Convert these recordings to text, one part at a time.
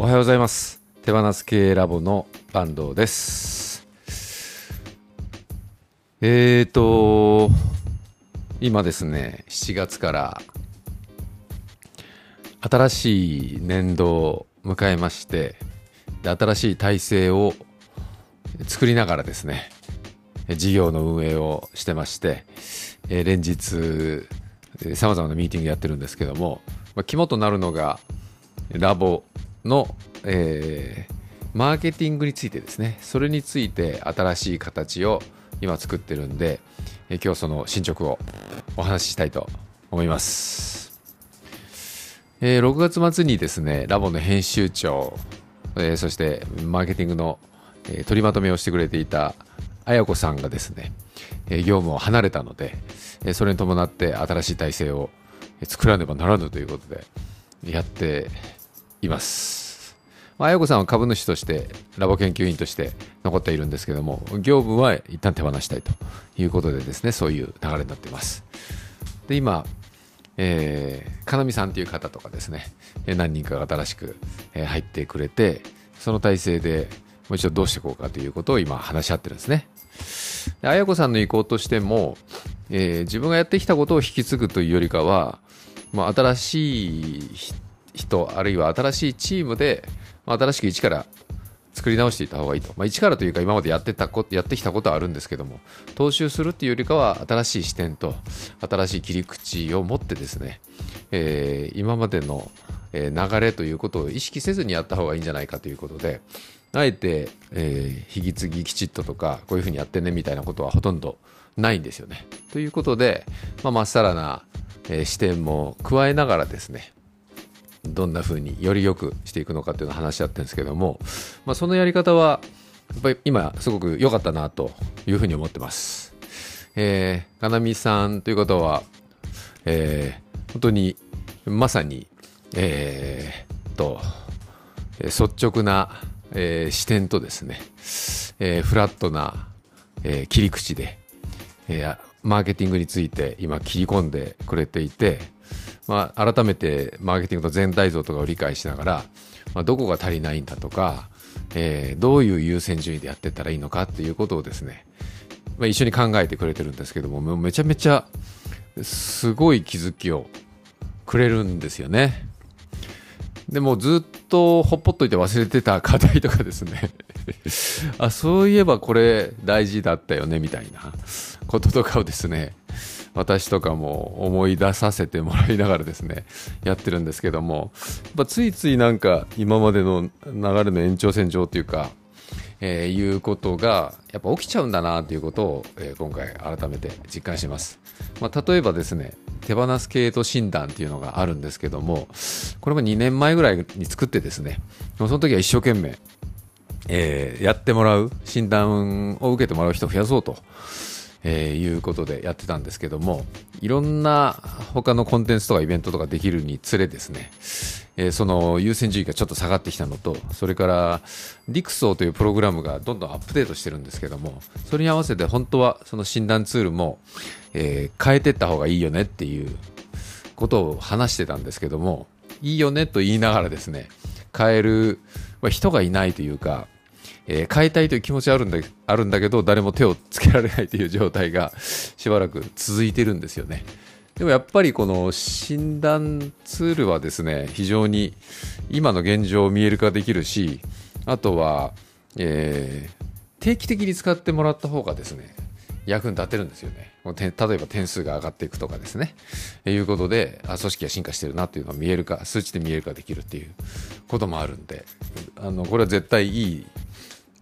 おはようございます。手放す系ラボの安藤です。えーと今ですね7月から新しい年度を迎えましてで新しい体制を作りながらですね事業の運営をしてましてえ連日さまざまなミーティングやってるんですけども、ま、肝となるのがラボの、えー、マーケティングについてですね。それについて新しい形を今作ってるんで、えー、今日その進捗をお話ししたいと思います、えー、6月末にですねラボの編集長、えー、そしてマーケティングの、えー、取りまとめをしてくれていた綾子さんがですね、え業務を離れたので、えそれに伴って新しい体制を作らねばならぬということでやっています。綾子さんは株主としてラボ研究員として残っているんですけども業務は一旦手放したいということでですねそういう流れになっていますで今えー、かなみさんという方とかですね何人かが新しく入ってくれてその体制でもう一度どうしていこうかということを今話し合ってるんですねで綾子さんの意向としても、えー、自分がやってきたことを引き継ぐというよりかは、まあ、新しい人あるいは新しいチームで、まあ、新しく一から作り直していった方がいいと、まあ、一からというか今までやってたこやってきたことはあるんですけども踏襲するっていうよりかは新しい視点と新しい切り口を持ってですね、えー、今までの流れということを意識せずにやった方がいいんじゃないかということであえて、えー、引き継ぎきちっととかこういうふうにやってねみたいなことはほとんどないんですよね。ということで、まあ、っさらな、視点も加えながらですねどんな風により良くしていくのかっていうのを話し合ってるんですけども、まあ、そのやり方はやっぱり今すごく良かったなというふうに思ってます。えー、かなみさんという方は、えー、本当にまさに、えー、と率直な、えー、視点とですね、えー、フラットな、えー、切り口で、えー、マーケティングについて今切り込んでくれていて、まあ、改めてマーケティングの全体像とかを理解しながら、まあ、どこが足りないんだとか、えー、どういう優先順位でやっていったらいいのかっていうことをですね、まあ、一緒に考えてくれてるんですけどももめちゃめちゃすごい気づきをくれるんですよね。でもずっとほっぽっといて忘れてた課題とかですね あそういえばこれ大事だったよねみたいなこととかをですね私とかも思い出させてもらいながらですねやってるんですけどもやついついなんか今までの流れの延長線上というか、えー、いうことがやっぱ起きちゃうんだなということを、えー、今回改めて実感します、まあ、例えばですね手放す系統診断っていうのがあるんですけどもこれも2年前ぐらいに作ってですねその時は一生懸命えー、やってもらう診断を受けてもらう人を増やそうと。えー、いうことでやってたんですけどもいろんな他のコンテンツとかイベントとかできるにつれですね、えー、その優先順位がちょっと下がってきたのとそれからディクソーというプログラムがどんどんアップデートしてるんですけどもそれに合わせて本当はその診断ツールも、えー、変えてった方がいいよねっていうことを話してたんですけどもいいよねと言いながらですね変える、まあ、人がいないというかえー、変えたいという気持ちはあるんだあるんだけど誰も手をつけられないという状態がしばらく続いてるんですよね。でもやっぱりこの診断ツールはですね非常に今の現状を見える化できるしあとは、えー、定期的に使ってもらった方がですね役に立てるんですよね。例えば点数が上がっていくとかですね。いうことで、あ組織が進化してるなっていうのが見えるか、数値で見えるかできるっていうこともあるんで、あのこれは絶対いい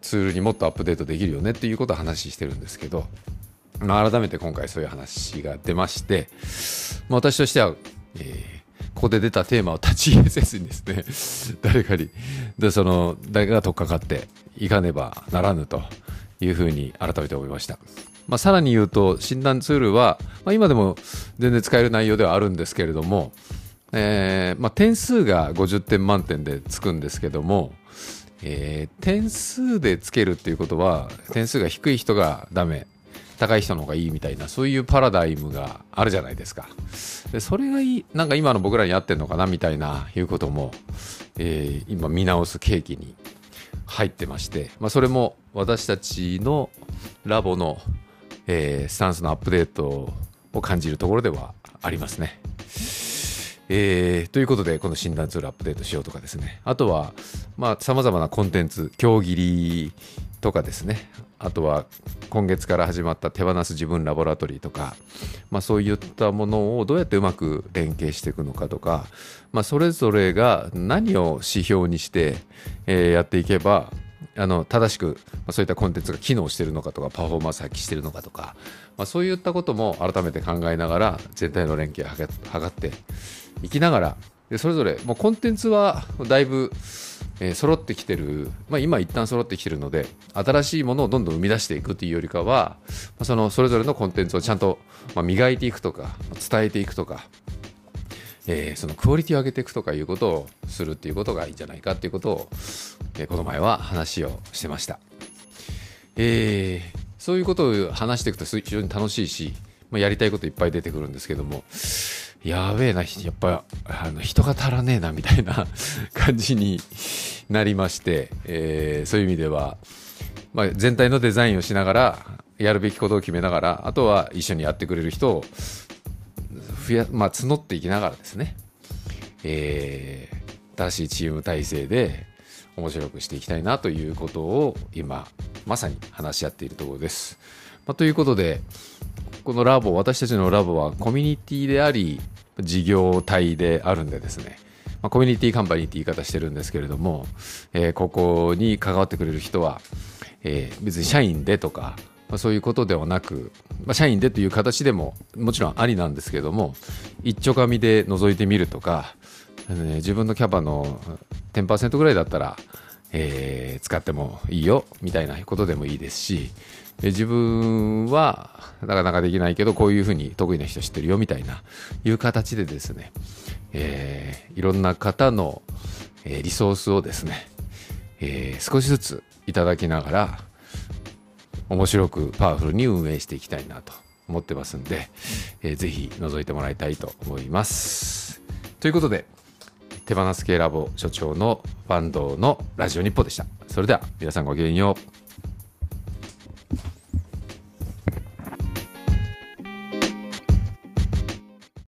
ツールにもっとアップデートできるよねっていうことを話してるんですけど、まあ、改めて今回そういう話が出まして、まあ、私としては、えー、ここで出たテーマを立ち入れせずにですね 誰かにでその誰かが取っかかっていかねばならぬというふうに改めて思いました。まあ、さらに言うと診断ツールは、まあ、今でも全然使える内容ではあるんですけれども、えーまあ、点数が50点満点でつくんですけども、えー、点数でつけるっていうことは点数が低い人がダメ高い人の方がいいみたいなそういうパラダイムがあるじゃないですかでそれがいいなんか今の僕らに合ってんのかなみたいないうこともえー今見直す契機に入ってまして、まあ、それも私たちのラボの、えースタンスのアップデートを感じるところではありますね。えーということでこの診断ツールアップデートしようとかですね。あとはさまざ、まなコンテンツ競技りとかですね。あとは今月から始まった手放す自分ラボラトリーとか、まあ、そういったものをどうやってうまく連携していくのかとか、まあ、それぞれが何を指標にして、えーやっていけばあの正しく、まあ、そういったコンテンツが機能しているのかとかパフォーマンス発揮しているのかとか、まあ、そういったことも改めて考えながら全体の連携を図っていきながらでそれぞれもうコンテンツはだいぶ、えー揃ってきてる、まあ、今一旦揃ってきてるので新しいものをどんどん生み出していくというよりかは、まあそのそれぞれのコンテンツをちゃんと、まあ、磨いていくとか伝えていくとかえーそのクオリティを上げていくとかいうことをするっていうことがいいんじゃないかっていうことを、えーこの前は話をしてました。えーそういうことを話していくと非常に楽しいし、まあ、やりたいこといっぱい出てくるんですけどもやべえなやっぱあの人が足らねえなみたいな 感じになりまして、えーそういう意味では、まあ、全体のデザインをしながらやるべきことを決めながらあとは一緒にやってくれる人を増や、まあ、募っていきながらですね、えー新しいチーム体制で面白くしていきたいなということを今まさに話し合っているところです。まあ、ということでこのラボ私たちのラボはコミュニティであり事業体であるんでですね、まあ、コミュニティカンパニーって言い方してるんですけれども、えーここに関わってくれる人は、えー別に社員でとか、まあ、そういうことではなく、まあ、社員でという形でももちろんありなんですけども一丁紙で覗いてみるとか、あのね自分のキャパの10%ぐらいだったら、えー使ってもいいよみたいなことでもいいですし自分はなかなかできないけどこういうふうに得意な人知ってるよみたいないう形でですね、えーいろんな方の、えーリソースをですね、えー少しずついただきながら面白くパワフルに運営していきたいなと思ってますんで、えーぜひ覗いてもらいたいと思います。ということで手放す系ラボ所長のファンドのラジオ日報でした。それでは皆さんごきげんよう。